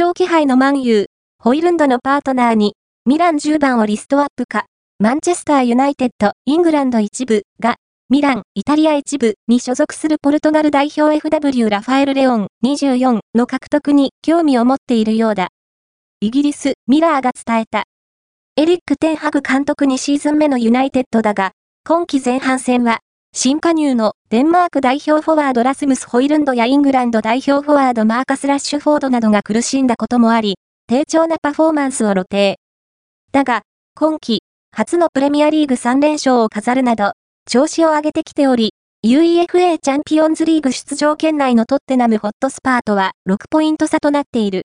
復調気配のマンユー、ホイルンドのパートナーに、ミラン10番をリストアップか、マンチェスターユナイテッド、イングランド一部が、ミラン、イタリア一部に所属するポルトガル代表 FW ラファエル・レオン24の獲得に興味を持っているようだ。イギリス、ミラーが伝えた。エリック・テンハグ監督2シーズン目のユナイテッドだが、今季前半戦は、新加入のデンマーク代表フォワードラスムス・ホイルンドやイングランド代表フォワードマーカス・ラッシュフォードなどが苦しんだこともあり、低調なパフォーマンスを露呈。だが、今季、初のプレミアリーグ3連勝を飾るなど、調子を上げてきており、UEFA チャンピオンズリーグ出場圏内のトッテナムホットスパートは6ポイント差となっている。